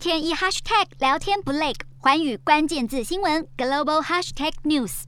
天一 hashtag 聊天不累，环宇关键字新闻 global hashtag news。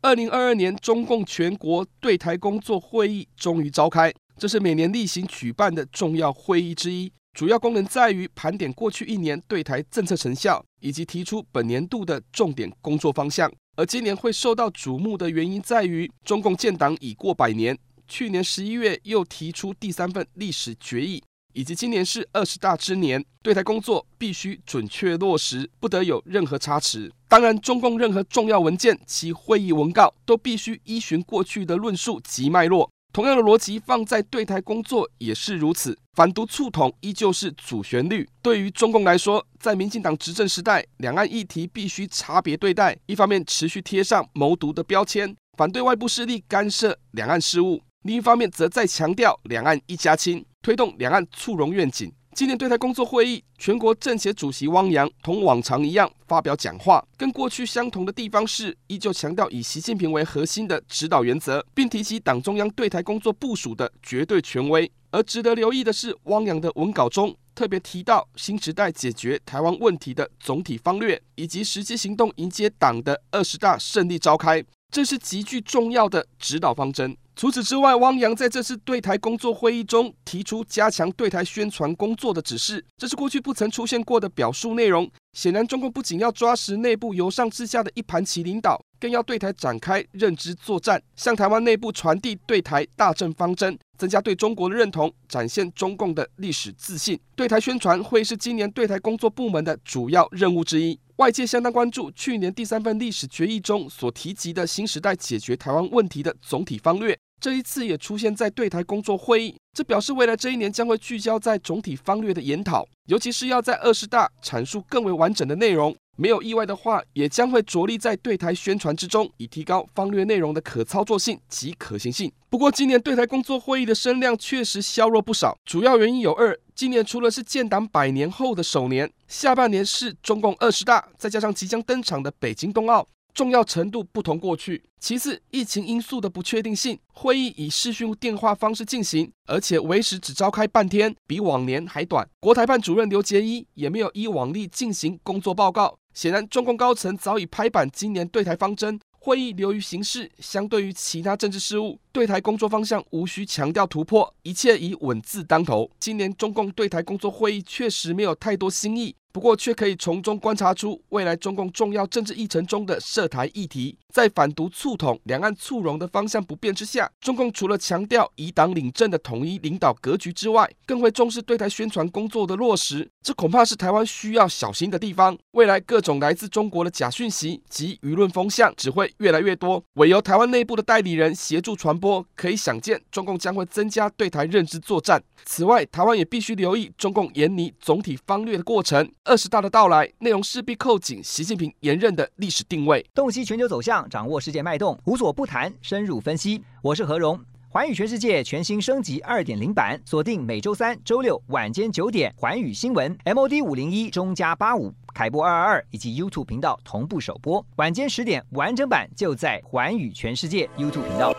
二零二二年中共全国对台工作会议终于召开，这是每年例行举办的重要会议之一，主要功能在于盘点过去一年对台政策成效，以及提出本年度的重点工作方向。而今年会受到瞩目的原因在于，中共建党已过百年，去年十一月又提出第三份历史决议。以及今年是二十大之年，对台工作必须准确落实，不得有任何差池。当然，中共任何重要文件其会议文告都必须依循过去的论述及脉络。同样的逻辑放在对台工作也是如此。反独促统依旧是主旋律。对于中共来说，在民进党执政时代，两岸议题必须差别对待，一方面持续贴上谋独的标签，反对外部势力干涉两岸事务；另一方面，则再强调两岸一家亲。推动两岸促融愿景。今年对台工作会议，全国政协主席汪洋同往常一样发表讲话，跟过去相同的地方是，依旧强调以习近平为核心的指导原则，并提及党中央对台工作部署的绝对权威。而值得留意的是，汪洋的文稿中特别提到新时代解决台湾问题的总体方略，以及实际行动迎接党的二十大胜利召开，这是极具重要的指导方针。除此之外，汪洋在这次对台工作会议中提出加强对台宣传工作的指示，这是过去不曾出现过的表述内容。显然，中共不仅要抓实内部由上至下的一盘棋领导，更要对台展开认知作战，向台湾内部传递对台大政方针，增加对中国的认同，展现中共的历史自信。对台宣传会是今年对台工作部门的主要任务之一。外界相当关注去年第三份历史决议中所提及的新时代解决台湾问题的总体方略。这一次也出现在对台工作会议，这表示未来这一年将会聚焦在总体方略的研讨，尤其是要在二十大阐述更为完整的内容。没有意外的话，也将会着力在对台宣传之中，以提高方略内容的可操作性及可行性。不过，今年对台工作会议的声量确实削弱不少，主要原因有二：今年除了是建党百年后的首年，下半年是中共二十大，再加上即将登场的北京冬奥。重要程度不同过去。其次，疫情因素的不确定性，会议以视讯电话方式进行，而且为时只召开半天，比往年还短。国台办主任刘结一也没有依往例进行工作报告。显然，中共高层早已拍板今年对台方针。会议流于形式，相对于其他政治事务，对台工作方向无需强调突破，一切以稳字当头。今年中共对台工作会议确实没有太多新意。不过，却可以从中观察出未来中共重要政治议程中的涉台议题。在反独促统、两岸促融的方向不变之下，中共除了强调以党领政的统一领导格局之外，更会重视对台宣传工作的落实。这恐怕是台湾需要小心的地方。未来各种来自中国的假讯息及舆论风向只会越来越多，唯由台湾内部的代理人协助传播，可以想见中共将会增加对台认知作战。此外，台湾也必须留意中共研拟总体方略的过程。二十大的到来，内容势必扣紧习近平连任的历史定位。洞悉全球走向，掌握世界脉动，无所不谈，深入分析。我是何荣，环宇全世界全新升级二点零版，锁定每周三、周六晚间九点，环宇新闻 MOD 五零一中加八五凯播二二二以及 YouTube 频道同步首播，晚间十点完整版就在环宇全世界 YouTube 频道。